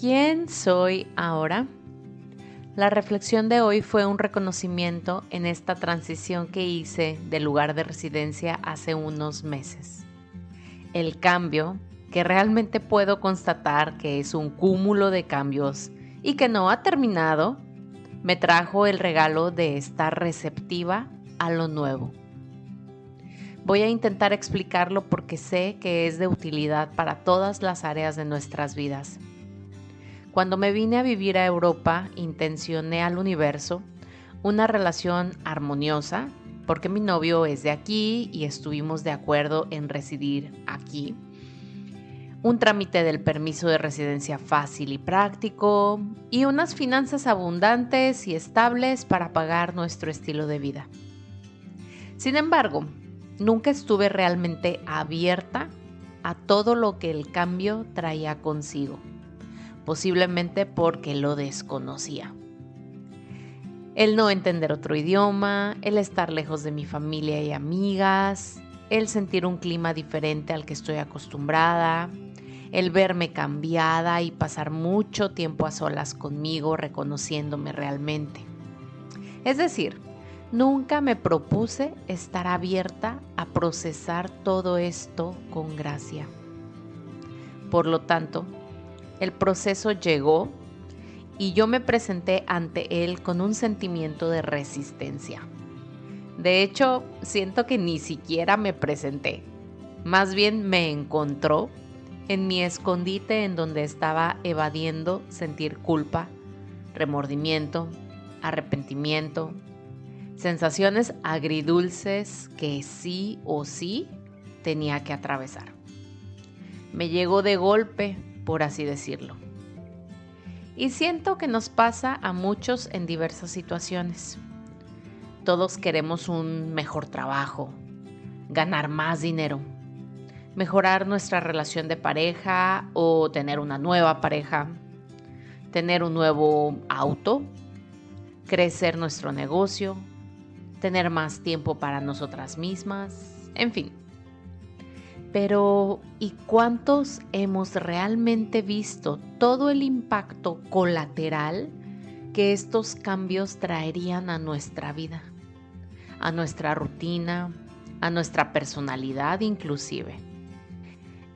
¿Quién soy ahora? La reflexión de hoy fue un reconocimiento en esta transición que hice del lugar de residencia hace unos meses. El cambio, que realmente puedo constatar que es un cúmulo de cambios y que no ha terminado, me trajo el regalo de estar receptiva a lo nuevo. Voy a intentar explicarlo porque sé que es de utilidad para todas las áreas de nuestras vidas. Cuando me vine a vivir a Europa, intencioné al universo una relación armoniosa, porque mi novio es de aquí y estuvimos de acuerdo en residir aquí. Un trámite del permiso de residencia fácil y práctico y unas finanzas abundantes y estables para pagar nuestro estilo de vida. Sin embargo, nunca estuve realmente abierta a todo lo que el cambio traía consigo, posiblemente porque lo desconocía. El no entender otro idioma, el estar lejos de mi familia y amigas, el sentir un clima diferente al que estoy acostumbrada, el verme cambiada y pasar mucho tiempo a solas conmigo reconociéndome realmente. Es decir, Nunca me propuse estar abierta a procesar todo esto con gracia. Por lo tanto, el proceso llegó y yo me presenté ante él con un sentimiento de resistencia. De hecho, siento que ni siquiera me presenté. Más bien me encontró en mi escondite en donde estaba evadiendo sentir culpa, remordimiento, arrepentimiento, sensaciones agridulces que sí o sí tenía que atravesar. Me llegó de golpe, por así decirlo. Y siento que nos pasa a muchos en diversas situaciones. Todos queremos un mejor trabajo, ganar más dinero, mejorar nuestra relación de pareja o tener una nueva pareja, tener un nuevo auto, crecer nuestro negocio, tener más tiempo para nosotras mismas, en fin. Pero, ¿y cuántos hemos realmente visto todo el impacto colateral que estos cambios traerían a nuestra vida, a nuestra rutina, a nuestra personalidad inclusive?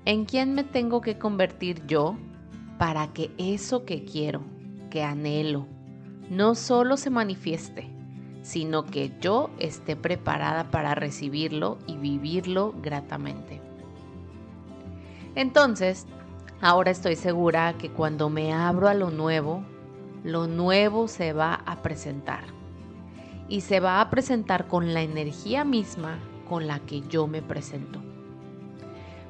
¿En quién me tengo que convertir yo para que eso que quiero, que anhelo, no solo se manifieste, sino que yo esté preparada para recibirlo y vivirlo gratamente. Entonces, ahora estoy segura que cuando me abro a lo nuevo, lo nuevo se va a presentar. Y se va a presentar con la energía misma con la que yo me presento.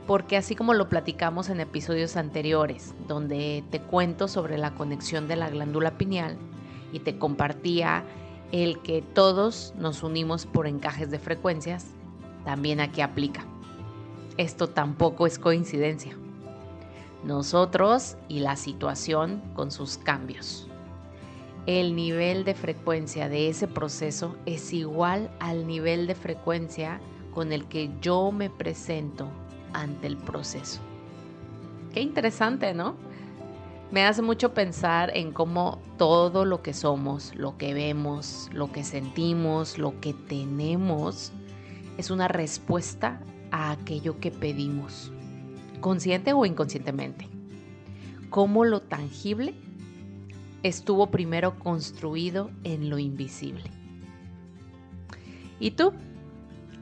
Porque así como lo platicamos en episodios anteriores, donde te cuento sobre la conexión de la glándula pineal y te compartía el que todos nos unimos por encajes de frecuencias, también aquí aplica. Esto tampoco es coincidencia. Nosotros y la situación con sus cambios. El nivel de frecuencia de ese proceso es igual al nivel de frecuencia con el que yo me presento ante el proceso. Qué interesante, ¿no? me hace mucho pensar en cómo todo lo que somos, lo que vemos, lo que sentimos, lo que tenemos, es una respuesta a aquello que pedimos, consciente o inconscientemente. Cómo lo tangible estuvo primero construido en lo invisible. ¿Y tú?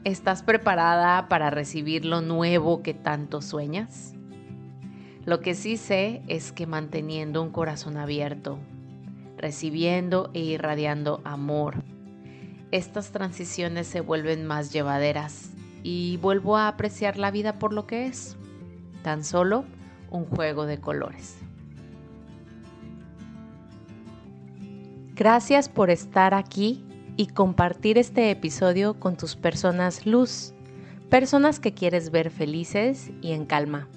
¿Estás preparada para recibir lo nuevo que tanto sueñas? Lo que sí sé es que manteniendo un corazón abierto, recibiendo e irradiando amor, estas transiciones se vuelven más llevaderas y vuelvo a apreciar la vida por lo que es, tan solo un juego de colores. Gracias por estar aquí y compartir este episodio con tus personas luz, personas que quieres ver felices y en calma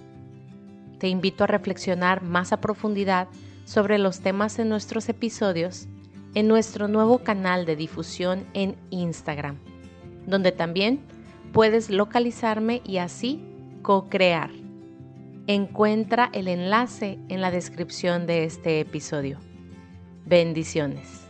te invito a reflexionar más a profundidad sobre los temas en nuestros episodios en nuestro nuevo canal de difusión en Instagram, donde también puedes localizarme y así co-crear. Encuentra el enlace en la descripción de este episodio. Bendiciones.